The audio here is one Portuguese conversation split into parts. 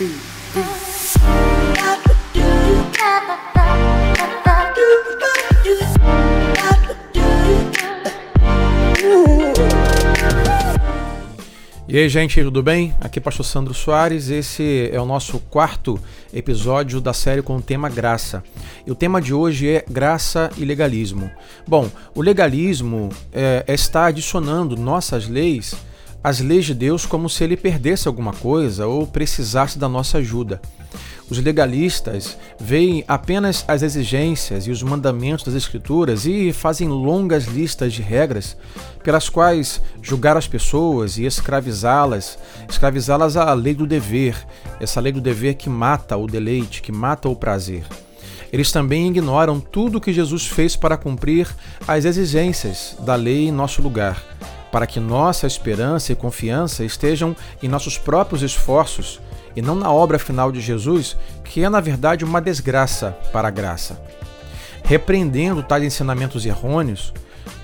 E aí, gente, tudo bem? Aqui é o Pastor Sandro Soares. Esse é o nosso quarto episódio da série com o tema graça. E o tema de hoje é graça e legalismo. Bom, o legalismo é, está adicionando nossas leis às leis de Deus como se ele perdesse alguma coisa ou precisasse da nossa ajuda. Os legalistas veem apenas as exigências e os mandamentos das Escrituras e fazem longas listas de regras pelas quais julgar as pessoas e escravizá-las, escravizá-las à lei do dever, essa lei do dever que mata o deleite, que mata o prazer. Eles também ignoram tudo o que Jesus fez para cumprir as exigências da lei em nosso lugar, para que nossa esperança e confiança estejam em nossos próprios esforços e não na obra final de Jesus, que é na verdade uma desgraça para a graça. Repreendendo tais ensinamentos errôneos,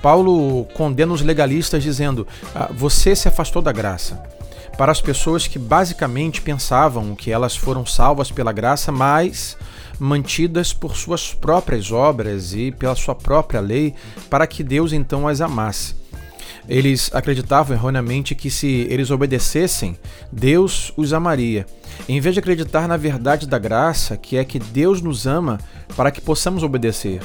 Paulo condena os legalistas dizendo: ah, Você se afastou da graça. Para as pessoas que basicamente pensavam que elas foram salvas pela graça, mas mantidas por suas próprias obras e pela sua própria lei, para que Deus então as amasse. Eles acreditavam erroneamente que se eles obedecessem, Deus os amaria. Em vez de acreditar na verdade da graça, que é que Deus nos ama para que possamos obedecer.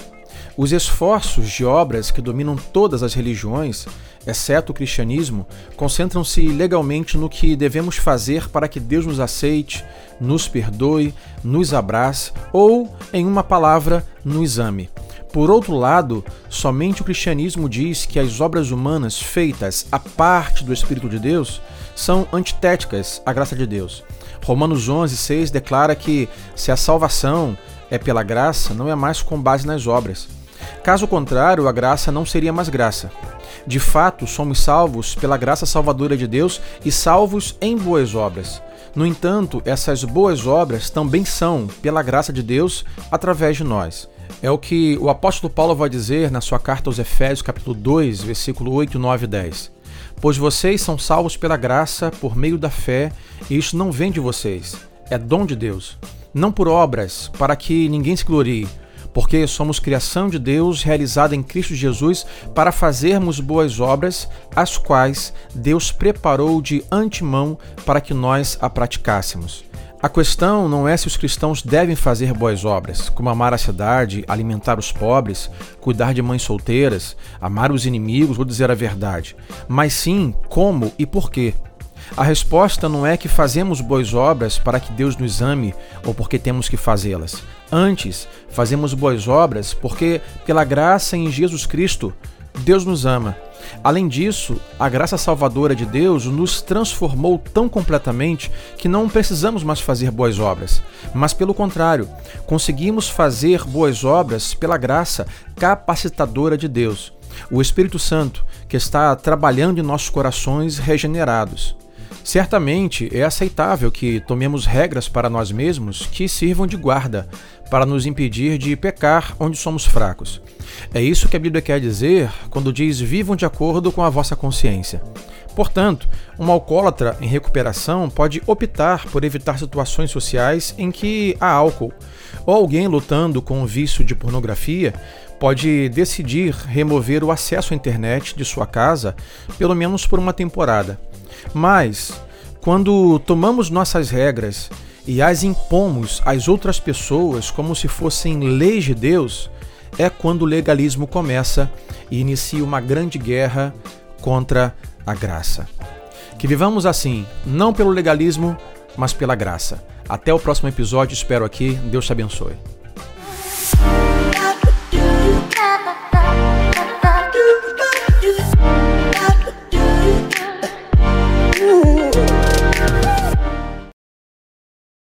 Os esforços de obras que dominam todas as religiões, exceto o cristianismo, concentram-se legalmente no que devemos fazer para que Deus nos aceite, nos perdoe, nos abrace ou, em uma palavra, nos ame. Por outro lado, somente o cristianismo diz que as obras humanas feitas à parte do Espírito de Deus são antitéticas à graça de Deus. Romanos 11, 6 declara que se a salvação é pela graça, não é mais com base nas obras. Caso contrário, a graça não seria mais graça. De fato, somos salvos pela graça salvadora de Deus e salvos em boas obras. No entanto, essas boas obras também são pela graça de Deus através de nós. É o que o apóstolo Paulo vai dizer na sua carta aos Efésios, capítulo 2, versículo 8, 9 e 10. Pois vocês são salvos pela graça, por meio da fé, e isso não vem de vocês, é dom de Deus. Não por obras, para que ninguém se glorie, porque somos criação de Deus realizada em Cristo Jesus para fazermos boas obras, as quais Deus preparou de antemão para que nós a praticássemos. A questão não é se os cristãos devem fazer boas obras, como amar a cidade, alimentar os pobres, cuidar de mães solteiras, amar os inimigos ou dizer a verdade, mas sim como e por quê. A resposta não é que fazemos boas obras para que Deus nos ame ou porque temos que fazê-las. Antes, fazemos boas obras porque, pela graça em Jesus Cristo, Deus nos ama Além disso, a graça salvadora de Deus nos transformou tão completamente que não precisamos mais fazer boas obras, mas pelo contrário, conseguimos fazer boas obras pela graça capacitadora de Deus, o Espírito Santo, que está trabalhando em nossos corações regenerados. Certamente é aceitável que tomemos regras para nós mesmos que sirvam de guarda para nos impedir de pecar onde somos fracos. É isso que a Bíblia quer dizer quando diz: vivam de acordo com a vossa consciência. Portanto, um alcoólatra em recuperação pode optar por evitar situações sociais em que há álcool, ou alguém lutando com o vício de pornografia pode decidir remover o acesso à internet de sua casa, pelo menos por uma temporada. Mas, quando tomamos nossas regras e as impomos às outras pessoas como se fossem leis de Deus, é quando o legalismo começa e inicia uma grande guerra contra a graça. Que vivamos assim, não pelo legalismo, mas pela graça. Até o próximo episódio, espero aqui. Deus te abençoe.